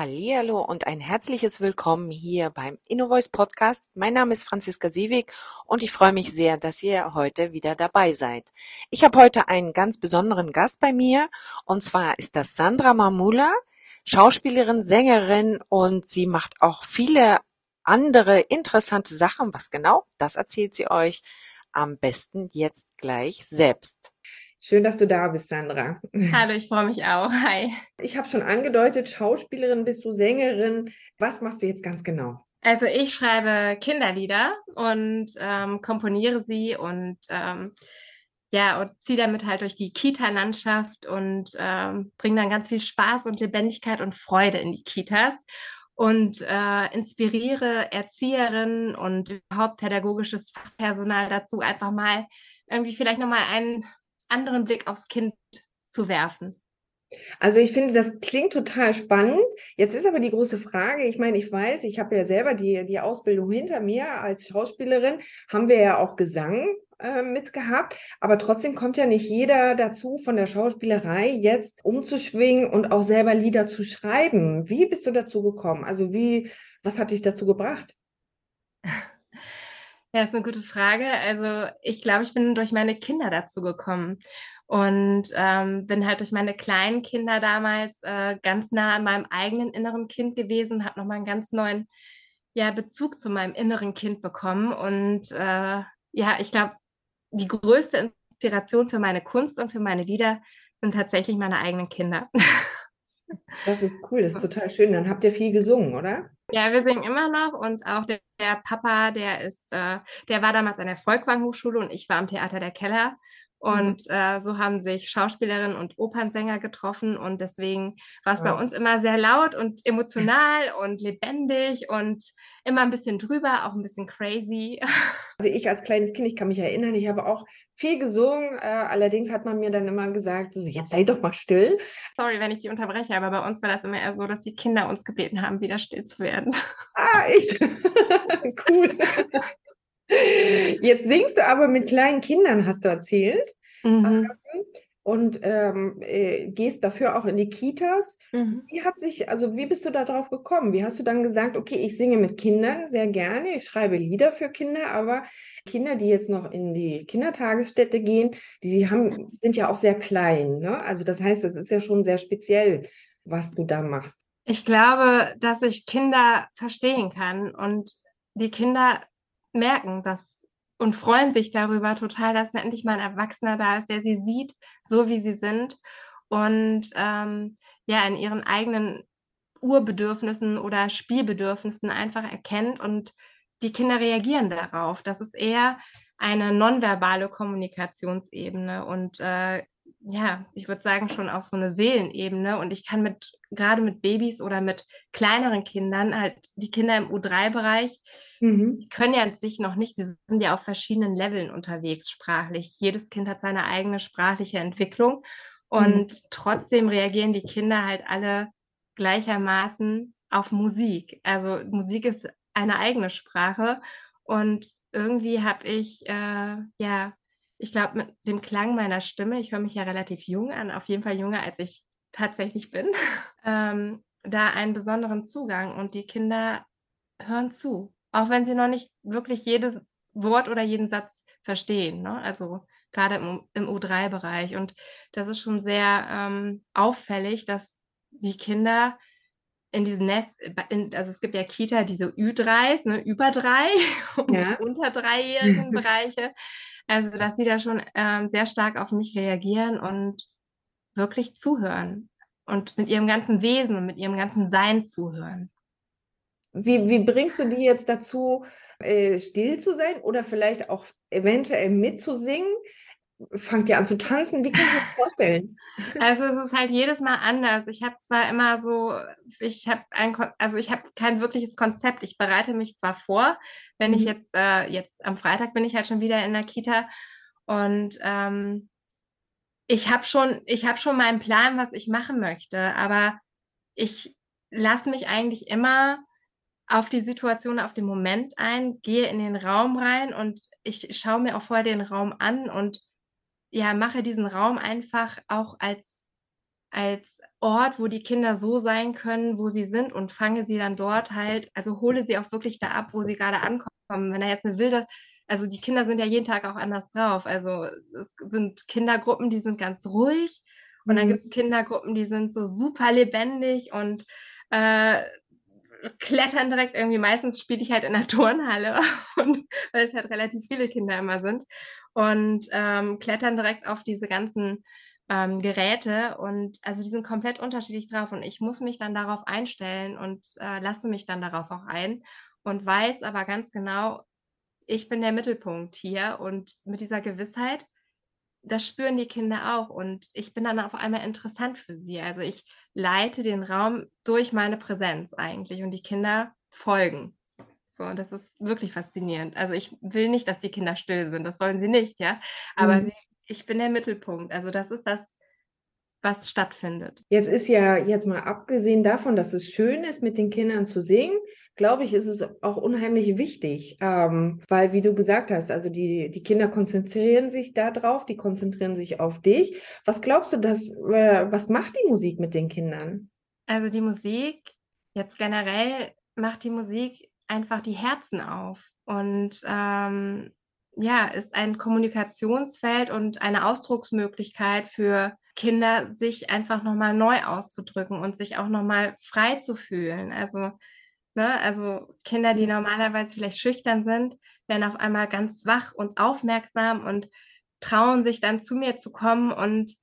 Hallihallo und ein herzliches Willkommen hier beim InnoVoice Podcast. Mein Name ist Franziska Siewig und ich freue mich sehr, dass ihr heute wieder dabei seid. Ich habe heute einen ganz besonderen Gast bei mir und zwar ist das Sandra Mamula, Schauspielerin, Sängerin und sie macht auch viele andere interessante Sachen. Was genau? Das erzählt sie euch am besten jetzt gleich selbst. Schön, dass du da bist, Sandra. Hallo, ich freue mich auch. Hi. Ich habe schon angedeutet, Schauspielerin bist du, Sängerin. Was machst du jetzt ganz genau? Also ich schreibe Kinderlieder und ähm, komponiere sie und ähm, ja, und ziehe damit halt durch die Kita-Landschaft und ähm, bringe dann ganz viel Spaß und Lebendigkeit und Freude in die Kitas und äh, inspiriere Erzieherinnen und überhaupt pädagogisches Personal dazu, einfach mal irgendwie vielleicht nochmal einen anderen Blick aufs Kind zu werfen. Also ich finde, das klingt total spannend. Jetzt ist aber die große Frage, ich meine, ich weiß, ich habe ja selber die, die Ausbildung hinter mir als Schauspielerin, haben wir ja auch Gesang äh, mitgehabt, aber trotzdem kommt ja nicht jeder dazu, von der Schauspielerei jetzt umzuschwingen und auch selber Lieder zu schreiben. Wie bist du dazu gekommen? Also wie, was hat dich dazu gebracht? Ja, ist eine gute Frage. Also ich glaube, ich bin durch meine Kinder dazu gekommen und ähm, bin halt durch meine kleinen Kinder damals äh, ganz nah an meinem eigenen inneren Kind gewesen, habe nochmal einen ganz neuen ja, Bezug zu meinem inneren Kind bekommen. Und äh, ja, ich glaube, die größte Inspiration für meine Kunst und für meine Lieder sind tatsächlich meine eigenen Kinder. Das ist cool, das ist total schön. Dann habt ihr viel gesungen, oder? Ja, wir singen immer noch und auch der, der Papa, der ist, äh, der war damals an der Volkwang Hochschule und ich war am Theater der Keller. Mhm. Und äh, so haben sich Schauspielerinnen und Opernsänger getroffen und deswegen war es ja. bei uns immer sehr laut und emotional und lebendig und immer ein bisschen drüber, auch ein bisschen crazy. Also ich als kleines Kind, ich kann mich erinnern, ich habe auch viel gesungen. Äh, allerdings hat man mir dann immer gesagt, so, jetzt sei doch mal still. Sorry, wenn ich die unterbreche, aber bei uns war das immer eher so, dass die Kinder uns gebeten haben, wieder still zu werden. Ah, echt? cool. Jetzt singst du aber mit kleinen Kindern, hast du erzählt. Mhm. Ähm, und ähm, äh, gehst dafür auch in die Kitas. Mhm. Wie hat sich, also wie bist du da drauf gekommen? Wie hast du dann gesagt, okay, ich singe mit Kindern sehr gerne, ich schreibe Lieder für Kinder, aber Kinder, die jetzt noch in die Kindertagesstätte gehen, die haben, sind ja auch sehr klein. Ne? Also das heißt, es ist ja schon sehr speziell, was du da machst. Ich glaube, dass ich Kinder verstehen kann und die Kinder merken das und freuen sich darüber total, dass endlich mal ein Erwachsener da ist, der sie sieht, so wie sie sind und ähm, ja in ihren eigenen Urbedürfnissen oder Spielbedürfnissen einfach erkennt und die Kinder reagieren darauf. Das ist eher eine nonverbale Kommunikationsebene und äh, ja, ich würde sagen, schon auf so eine Seelenebene. Und ich kann mit, gerade mit Babys oder mit kleineren Kindern, halt die Kinder im U3-Bereich, mhm. können ja sich noch nicht, die sind ja auf verschiedenen Leveln unterwegs sprachlich. Jedes Kind hat seine eigene sprachliche Entwicklung. Und mhm. trotzdem reagieren die Kinder halt alle gleichermaßen auf Musik. Also Musik ist eine eigene Sprache. Und irgendwie habe ich, äh, ja, ich glaube, mit dem Klang meiner Stimme, ich höre mich ja relativ jung an, auf jeden Fall jünger, als ich tatsächlich bin, ähm, da einen besonderen Zugang und die Kinder hören zu, auch wenn sie noch nicht wirklich jedes Wort oder jeden Satz verstehen. Ne? Also gerade im, im U3-Bereich. Und das ist schon sehr ähm, auffällig, dass die Kinder in diesem Nest, in, also es gibt ja Kita, diese Ü3s, ne, über drei und ja. unter dreijährigen Bereiche. Also, dass sie da schon ähm, sehr stark auf mich reagieren und wirklich zuhören und mit ihrem ganzen Wesen und mit ihrem ganzen Sein zuhören. Wie, wie bringst du die jetzt dazu, äh, still zu sein oder vielleicht auch eventuell mitzusingen? fangt ihr an zu tanzen? Wie kann ich das vorstellen? Also es ist halt jedes Mal anders. Ich habe zwar immer so, ich habe ein, also ich habe kein wirkliches Konzept. Ich bereite mich zwar vor, wenn mhm. ich jetzt, äh, jetzt am Freitag bin ich halt schon wieder in der Kita und ähm, ich habe schon, ich habe schon meinen Plan, was ich machen möchte, aber ich lasse mich eigentlich immer auf die Situation, auf den Moment ein, gehe in den Raum rein und ich schaue mir auch vorher den Raum an und ja, mache diesen Raum einfach auch als, als Ort, wo die Kinder so sein können, wo sie sind und fange sie dann dort halt, also hole sie auch wirklich da ab, wo sie gerade ankommen. Wenn da jetzt eine wilde, also die Kinder sind ja jeden Tag auch anders drauf. Also es sind Kindergruppen, die sind ganz ruhig und dann mhm. gibt es Kindergruppen, die sind so super lebendig und äh, klettern direkt irgendwie. Meistens spiele ich halt in der Turnhalle, und, weil es halt relativ viele Kinder immer sind und ähm, klettern direkt auf diese ganzen ähm, Geräte und also die sind komplett unterschiedlich drauf und ich muss mich dann darauf einstellen und äh, lasse mich dann darauf auch ein und weiß aber ganz genau, ich bin der Mittelpunkt hier und mit dieser Gewissheit, das spüren die Kinder auch und ich bin dann auf einmal interessant für sie. Also ich leite den Raum durch meine Präsenz eigentlich und die Kinder folgen. So, und das ist wirklich faszinierend. Also ich will nicht, dass die Kinder still sind, das sollen sie nicht, ja. Aber mhm. sie ich bin der Mittelpunkt. Also das ist das, was stattfindet. Jetzt ist ja jetzt mal abgesehen davon, dass es schön ist, mit den Kindern zu singen, glaube ich, ist es auch unheimlich wichtig, ähm, weil, wie du gesagt hast, also die, die Kinder konzentrieren sich da drauf, die konzentrieren sich auf dich. Was glaubst du, dass, äh, was macht die Musik mit den Kindern? Also die Musik, jetzt generell macht die Musik einfach die Herzen auf. Und ähm, ja, ist ein Kommunikationsfeld und eine Ausdrucksmöglichkeit für Kinder, sich einfach nochmal neu auszudrücken und sich auch nochmal frei zu fühlen. Also, ne, also Kinder, die normalerweise vielleicht schüchtern sind, werden auf einmal ganz wach und aufmerksam und trauen sich dann zu mir zu kommen und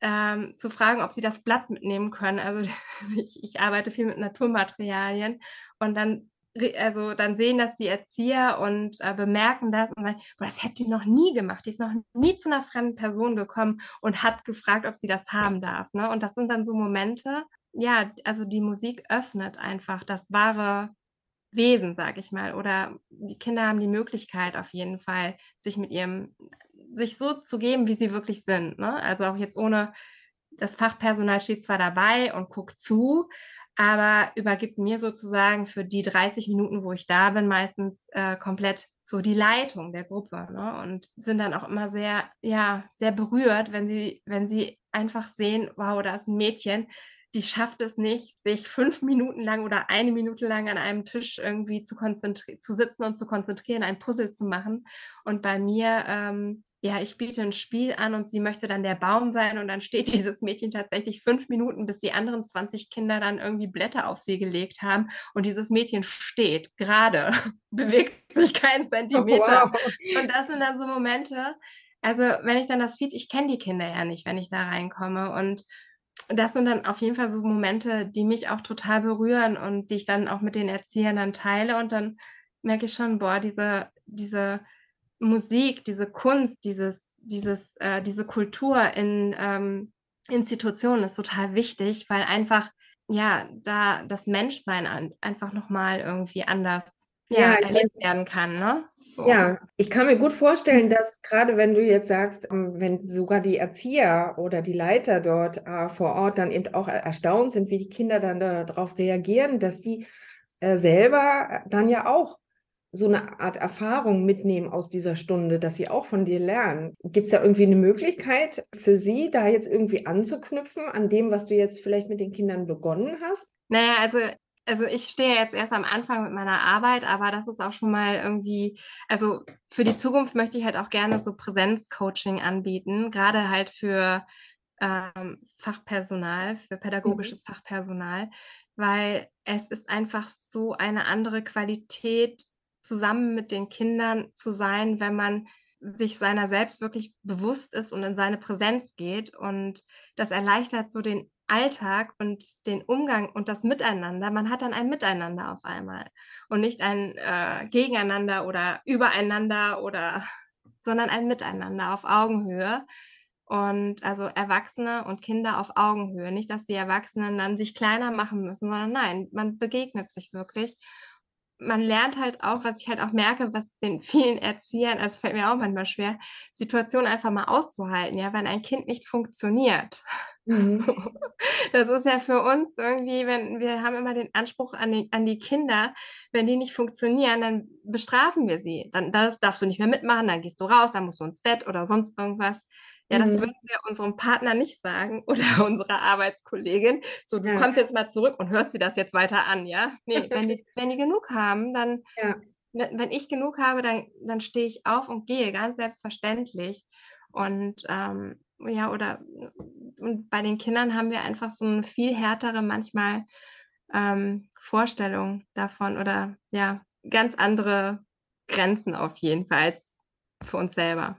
ähm, zu fragen, ob sie das Blatt mitnehmen können. Also ich, ich arbeite viel mit Naturmaterialien und dann also dann sehen das die Erzieher und äh, bemerken das und sagen, boah, das hätte die noch nie gemacht. Die ist noch nie zu einer fremden Person gekommen und hat gefragt, ob sie das haben darf. Ne? Und das sind dann so Momente, ja, also die Musik öffnet einfach das wahre Wesen, sag ich mal. Oder die Kinder haben die Möglichkeit auf jeden Fall, sich mit ihrem, sich so zu geben, wie sie wirklich sind. Ne? Also auch jetzt ohne, das Fachpersonal steht zwar dabei und guckt zu, aber übergibt mir sozusagen für die 30 Minuten, wo ich da bin, meistens äh, komplett so die Leitung der Gruppe ne? und sind dann auch immer sehr, ja, sehr berührt, wenn sie, wenn sie einfach sehen, wow, da ist ein Mädchen, die schafft es nicht, sich fünf Minuten lang oder eine Minute lang an einem Tisch irgendwie zu konzentrieren, zu sitzen und zu konzentrieren, ein Puzzle zu machen. Und bei mir ähm, ja, ich biete ein Spiel an und sie möchte dann der Baum sein und dann steht dieses Mädchen tatsächlich fünf Minuten, bis die anderen 20 Kinder dann irgendwie Blätter auf sie gelegt haben und dieses Mädchen steht gerade, bewegt sich keinen Zentimeter. Wow. Und das sind dann so Momente, also wenn ich dann das Feed, ich kenne die Kinder ja nicht, wenn ich da reinkomme und das sind dann auf jeden Fall so Momente, die mich auch total berühren und die ich dann auch mit den Erziehern dann teile. Und dann merke ich schon, boah, diese, diese Musik, diese Kunst, dieses, dieses, äh, diese Kultur in ähm, Institutionen ist total wichtig, weil einfach ja da das Menschsein an, einfach nochmal irgendwie anders ja, erlebt werden kann. Ne? So. Ja, ich kann mir gut vorstellen, dass gerade wenn du jetzt sagst, ähm, wenn sogar die Erzieher oder die Leiter dort äh, vor Ort dann eben auch erstaunt sind, wie die Kinder dann darauf reagieren, dass die äh, selber dann ja auch so eine Art Erfahrung mitnehmen aus dieser Stunde, dass sie auch von dir lernen. Gibt es da irgendwie eine Möglichkeit für sie, da jetzt irgendwie anzuknüpfen an dem, was du jetzt vielleicht mit den Kindern begonnen hast? Naja, also also ich stehe jetzt erst am Anfang mit meiner Arbeit, aber das ist auch schon mal irgendwie, also für die Zukunft möchte ich halt auch gerne so Präsenzcoaching anbieten, gerade halt für ähm, Fachpersonal, für pädagogisches mhm. Fachpersonal, weil es ist einfach so eine andere Qualität zusammen mit den Kindern zu sein, wenn man sich seiner selbst wirklich bewusst ist und in seine Präsenz geht. Und das erleichtert so den Alltag und den Umgang und das Miteinander. Man hat dann ein Miteinander auf einmal und nicht ein äh, Gegeneinander oder Übereinander oder, sondern ein Miteinander auf Augenhöhe. Und also Erwachsene und Kinder auf Augenhöhe. Nicht, dass die Erwachsenen dann sich kleiner machen müssen, sondern nein, man begegnet sich wirklich man lernt halt auch, was ich halt auch merke, was den vielen Erziehern, also fällt mir auch manchmal schwer, Situationen einfach mal auszuhalten, ja, wenn ein Kind nicht funktioniert. Mhm. Das ist ja für uns irgendwie, wenn wir haben immer den Anspruch an die, an die Kinder, wenn die nicht funktionieren, dann bestrafen wir sie. Dann das darfst du nicht mehr mitmachen, dann gehst du raus, dann musst du ins Bett oder sonst irgendwas. Ja, das mhm. würden wir unserem Partner nicht sagen oder unserer Arbeitskollegin. So, du ja. kommst jetzt mal zurück und hörst dir das jetzt weiter an, ja? Nee, wenn die, wenn die genug haben, dann, ja. wenn, wenn ich genug habe, dann, dann stehe ich auf und gehe, ganz selbstverständlich. Und ähm, ja, oder und bei den Kindern haben wir einfach so eine viel härtere manchmal ähm, Vorstellung davon oder ja, ganz andere Grenzen auf jeden Fall als für uns selber.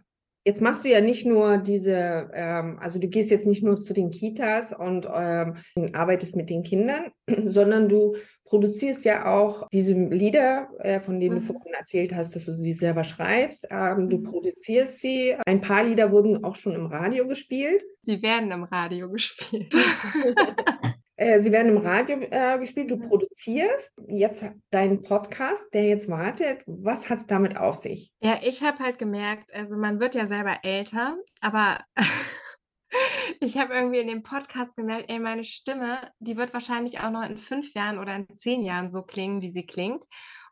Jetzt machst du ja nicht nur diese, ähm, also du gehst jetzt nicht nur zu den Kitas und ähm, arbeitest mit den Kindern, sondern du produzierst ja auch diese Lieder, äh, von denen mhm. du vorhin erzählt hast, dass du sie selber schreibst. Ähm, du mhm. produzierst sie. Ein paar Lieder wurden auch schon im Radio gespielt. Sie werden im Radio gespielt. Äh, sie werden im Radio äh, gespielt, du mhm. produzierst jetzt deinen Podcast, der jetzt wartet. Was hat es damit auf sich? Ja, ich habe halt gemerkt, also man wird ja selber älter, aber ich habe irgendwie in dem Podcast gemerkt, ey, meine Stimme, die wird wahrscheinlich auch noch in fünf Jahren oder in zehn Jahren so klingen, wie sie klingt.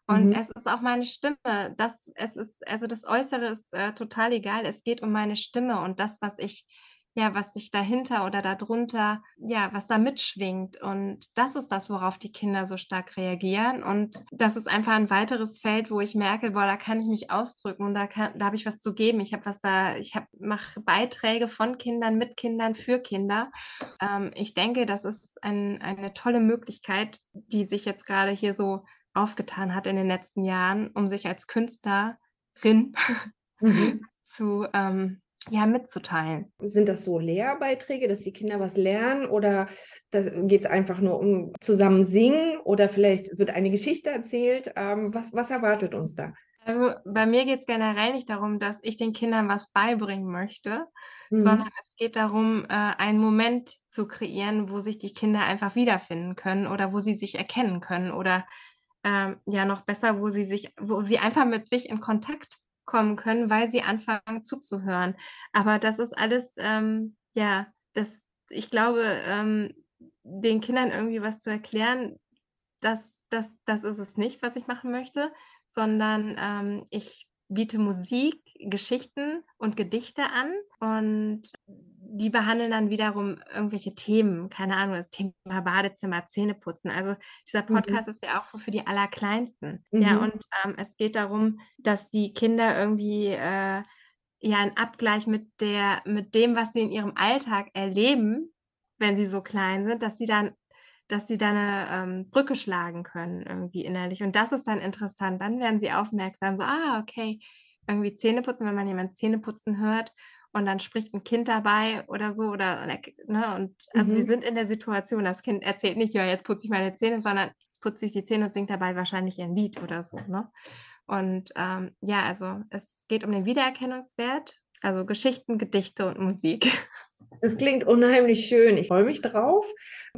Und mhm. es ist auch meine Stimme. Das, es ist, also das Äußere ist äh, total egal. Es geht um meine Stimme und das, was ich ja, was sich dahinter oder darunter, ja, was da mitschwingt. Und das ist das, worauf die Kinder so stark reagieren. Und das ist einfach ein weiteres Feld, wo ich merke, boah, da kann ich mich ausdrücken und da, kann, da habe ich was zu geben. Ich habe was da, ich mache Beiträge von Kindern, mit Kindern, für Kinder. Ähm, ich denke, das ist ein, eine tolle Möglichkeit, die sich jetzt gerade hier so aufgetan hat in den letzten Jahren, um sich als Künstlerin mhm. zu ähm, ja, mitzuteilen. Sind das so Lehrbeiträge, dass die Kinder was lernen oder geht es einfach nur um zusammen singen oder vielleicht wird eine Geschichte erzählt? Ähm, was, was erwartet uns da? Also bei mir geht es generell nicht darum, dass ich den Kindern was beibringen möchte, mhm. sondern es geht darum, äh, einen Moment zu kreieren, wo sich die Kinder einfach wiederfinden können oder wo sie sich erkennen können oder ähm, ja noch besser, wo sie sich, wo sie einfach mit sich in Kontakt kommen können, weil sie anfangen zuzuhören. Aber das ist alles, ähm, ja, das, ich glaube, ähm, den Kindern irgendwie was zu erklären, das, das, das ist es nicht, was ich machen möchte, sondern ähm, ich biete Musik, Geschichten und Gedichte an und die behandeln dann wiederum irgendwelche Themen, keine Ahnung, das Thema Badezimmer, Zähneputzen. Also dieser mhm. Podcast mhm. ist ja auch so für die Allerkleinsten. Mhm. Ja, und ähm, es geht darum, dass die Kinder irgendwie äh, ja einen Abgleich mit der, mit dem, was sie in ihrem Alltag erleben, wenn sie so klein sind, dass sie dann dass sie da eine ähm, Brücke schlagen können, irgendwie innerlich. Und das ist dann interessant. Dann werden sie aufmerksam, so, ah, okay, irgendwie Zähneputzen, wenn man jemand Zähneputzen hört und dann spricht ein Kind dabei oder so oder ne, und also mhm. wir sind in der Situation, das Kind erzählt nicht, ja, jetzt putze ich meine Zähne, sondern jetzt putze ich die Zähne und singt dabei wahrscheinlich ein Lied oder so, ne? Und ähm, ja, also es geht um den Wiedererkennungswert, also Geschichten, Gedichte und Musik. Das klingt unheimlich schön. Ich freue mich drauf.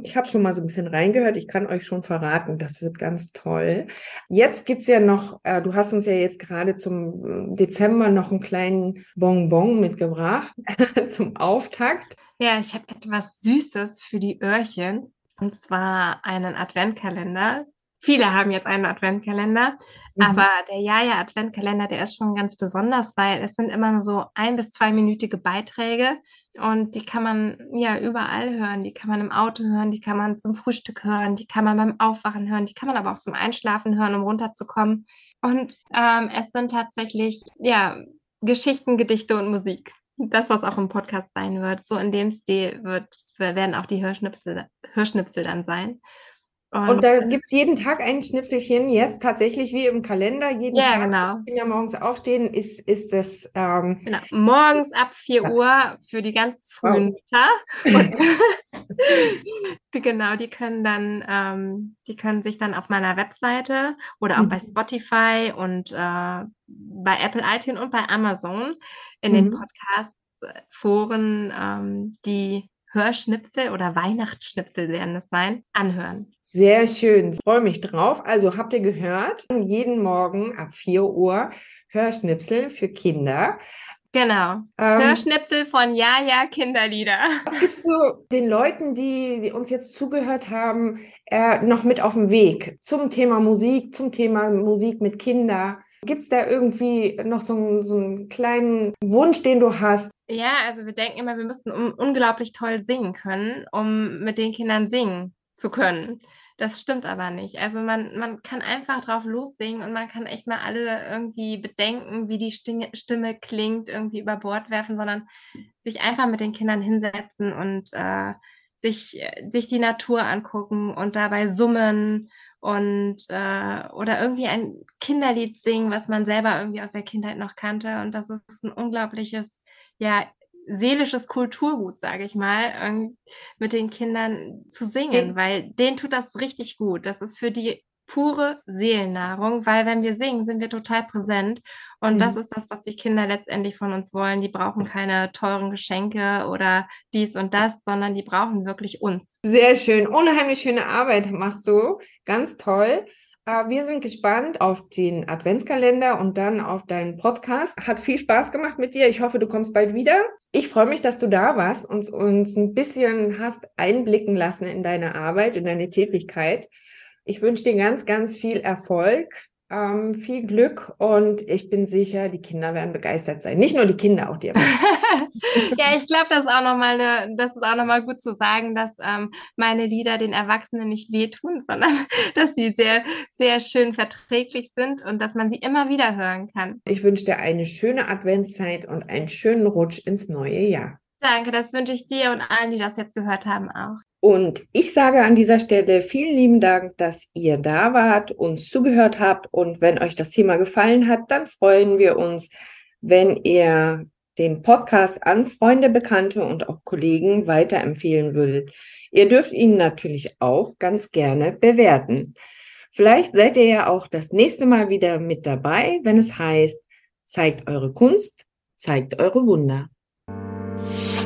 Ich habe schon mal so ein bisschen reingehört. Ich kann euch schon verraten, das wird ganz toll. Jetzt gibt es ja noch, äh, du hast uns ja jetzt gerade zum äh, Dezember noch einen kleinen Bonbon mitgebracht zum Auftakt. Ja, ich habe etwas Süßes für die Öhrchen. Und zwar einen Adventkalender. Viele haben jetzt einen Adventkalender, mhm. aber der Jaja Adventkalender, der ist schon ganz besonders, weil es sind immer nur so ein bis zweiminütige Beiträge und die kann man ja überall hören. Die kann man im Auto hören, die kann man zum Frühstück hören, die kann man beim Aufwachen hören, die kann man aber auch zum Einschlafen hören, um runterzukommen. Und ähm, es sind tatsächlich ja Geschichten, Gedichte und Musik. Das, was auch im Podcast sein wird. So in dem Stil wird, werden auch die Hörschnipsel, Hörschnipsel dann sein. Und, und da gibt es jeden Tag ein Schnipselchen, jetzt tatsächlich wie im Kalender, jeden ja, Tag, genau. wenn wir morgens aufstehen, ist, ist das. Ähm, genau. Morgens ab 4 ja. Uhr für die ganz frühen Mütter. Die, genau, die können dann, ähm, die können sich dann auf meiner Webseite oder auch mhm. bei Spotify und äh, bei Apple iTunes und bei Amazon in mhm. den Podcast-Foren ähm, die Hörschnipsel oder Weihnachtsschnipsel werden es sein, anhören. Sehr schön, freue mich drauf. Also habt ihr gehört, jeden Morgen ab 4 Uhr Hörschnipsel für Kinder. Genau. Ähm, Hörschnipsel von Ja, ja, Kinderlieder. Was gibst du den Leuten, die, uns jetzt zugehört haben, äh, noch mit auf den Weg zum Thema Musik, zum Thema Musik mit Kindern? Gibt es da irgendwie noch so einen, so einen kleinen Wunsch, den du hast? Ja, also wir denken immer, wir müssten un unglaublich toll singen können, um mit den Kindern singen zu können. Das stimmt aber nicht. Also man, man kann einfach drauf lossingen und man kann echt mal alle irgendwie bedenken, wie die Stimme, Stimme klingt, irgendwie über Bord werfen, sondern sich einfach mit den Kindern hinsetzen und äh, sich, sich die Natur angucken und dabei summen und äh, oder irgendwie ein Kinderlied singen, was man selber irgendwie aus der Kindheit noch kannte. Und das ist ein unglaubliches, ja, seelisches Kulturgut, sage ich mal, mit den Kindern zu singen, weil denen tut das richtig gut. Das ist für die pure Seelennahrung, weil wenn wir singen, sind wir total präsent. Und mhm. das ist das, was die Kinder letztendlich von uns wollen. Die brauchen keine teuren Geschenke oder dies und das, sondern die brauchen wirklich uns. Sehr schön. Unheimlich schöne Arbeit machst du. Ganz toll. Äh, wir sind gespannt auf den Adventskalender und dann auf deinen Podcast. Hat viel Spaß gemacht mit dir. Ich hoffe, du kommst bald wieder. Ich freue mich, dass du da warst und uns ein bisschen hast einblicken lassen in deine Arbeit, in deine Tätigkeit. Ich wünsche dir ganz, ganz viel Erfolg, ähm, viel Glück und ich bin sicher, die Kinder werden begeistert sein. Nicht nur die Kinder, auch die ja, ich glaube, das ist auch nochmal ne, das ist auch noch mal gut zu sagen, dass ähm, meine Lieder den Erwachsenen nicht wehtun, sondern dass sie sehr, sehr schön verträglich sind und dass man sie immer wieder hören kann. Ich wünsche dir eine schöne Adventszeit und einen schönen Rutsch ins neue Jahr. Danke, das wünsche ich dir und allen, die das jetzt gehört haben, auch. Und ich sage an dieser Stelle vielen lieben Dank, dass ihr da wart, uns zugehört habt. Und wenn euch das Thema gefallen hat, dann freuen wir uns, wenn ihr den Podcast an Freunde, Bekannte und auch Kollegen weiterempfehlen würdet. Ihr dürft ihn natürlich auch ganz gerne bewerten. Vielleicht seid ihr ja auch das nächste Mal wieder mit dabei, wenn es heißt, zeigt eure Kunst, zeigt eure Wunder. Thank you.